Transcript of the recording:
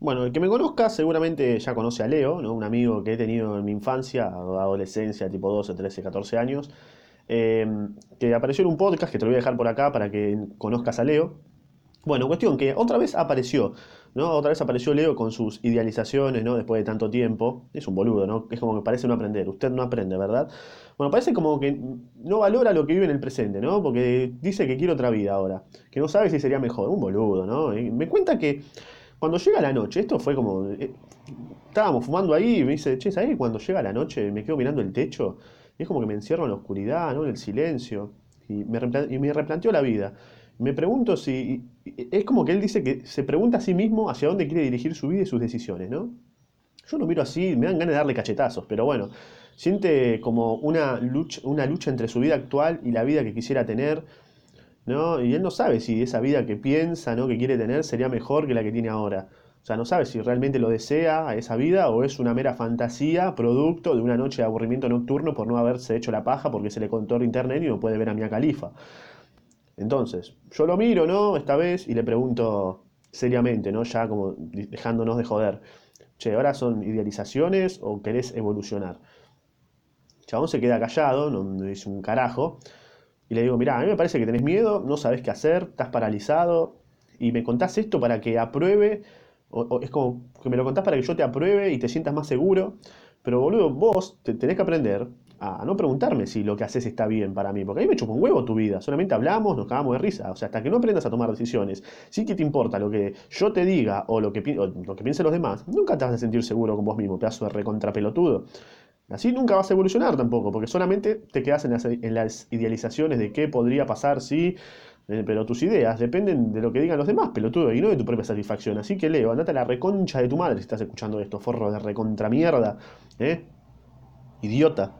Bueno, el que me conozca seguramente ya conoce a Leo, ¿no? Un amigo que he tenido en mi infancia, adolescencia, tipo 12, 13, 14 años, eh, que apareció en un podcast que te lo voy a dejar por acá para que conozcas a Leo. Bueno, cuestión que otra vez apareció, ¿no? Otra vez apareció Leo con sus idealizaciones, ¿no? Después de tanto tiempo. Es un boludo, ¿no? Es como que parece no aprender. Usted no aprende, ¿verdad? Bueno, parece como que no valora lo que vive en el presente, ¿no? Porque dice que quiere otra vida ahora. Que no sabe si sería mejor. Un boludo, ¿no? Y me cuenta que cuando llega la noche, esto fue como... eh, estábamos fumando ahí y me dice, che, ¿sabés que cuando llega la noche me quedo mirando el techo? Y es como que me encierro en la oscuridad, ¿no? En el silencio. Y me, y me replanteó la vida. Me pregunto si... Es como que él dice que se pregunta a sí mismo hacia dónde quiere dirigir su vida y sus decisiones, ¿no? Yo lo miro así, me dan ganas de darle cachetazos, pero bueno, siente como una lucha, una lucha entre su vida actual y la vida que quisiera tener, ¿no? Y él no sabe si esa vida que piensa, ¿no? que quiere tener sería mejor que la que tiene ahora. O sea, no sabe si realmente lo desea esa vida o es una mera fantasía, producto de una noche de aburrimiento nocturno por no haberse hecho la paja porque se le contó en internet y no puede ver a Mia Khalifa. Entonces, yo lo miro, ¿no? Esta vez y le pregunto seriamente, ¿no? Ya como dejándonos de joder. Che, ¿ahora son idealizaciones o querés evolucionar? El chabón se queda callado, no, no dice un carajo. Y le digo, mirá, a mí me parece que tenés miedo, no sabés qué hacer, estás paralizado. Y me contás esto para que apruebe. o- es como que me lo contás para que yo te apruebe y te sientas más seguro. Pero boludo, vos te- tenés que aprender a no preguntarme si lo que haces está bien para mí. Porque a mí me chupa un huevo tu vida. Solamente hablamos, nos cagamos de risa. O sea, hasta que no aprendas a tomar decisiones, sí que te importa lo que yo te diga o lo que, o lo que piensen los demás, nunca te vas a sentir seguro con vos mismo, pedazo de recontrapelotudo. Así nunca vas a evolucionar tampoco, porque solamente te quedas en las, idealizaciones de qué podría pasar si... eh, Pero tus ideas dependen de lo que digan los demás, pelotudo, y no de tu propia satisfacción. Así que Leo, andate a la reconcha de tu madre si estás escuchando esto, forro de recontra mierda, ¿eh? Idiota.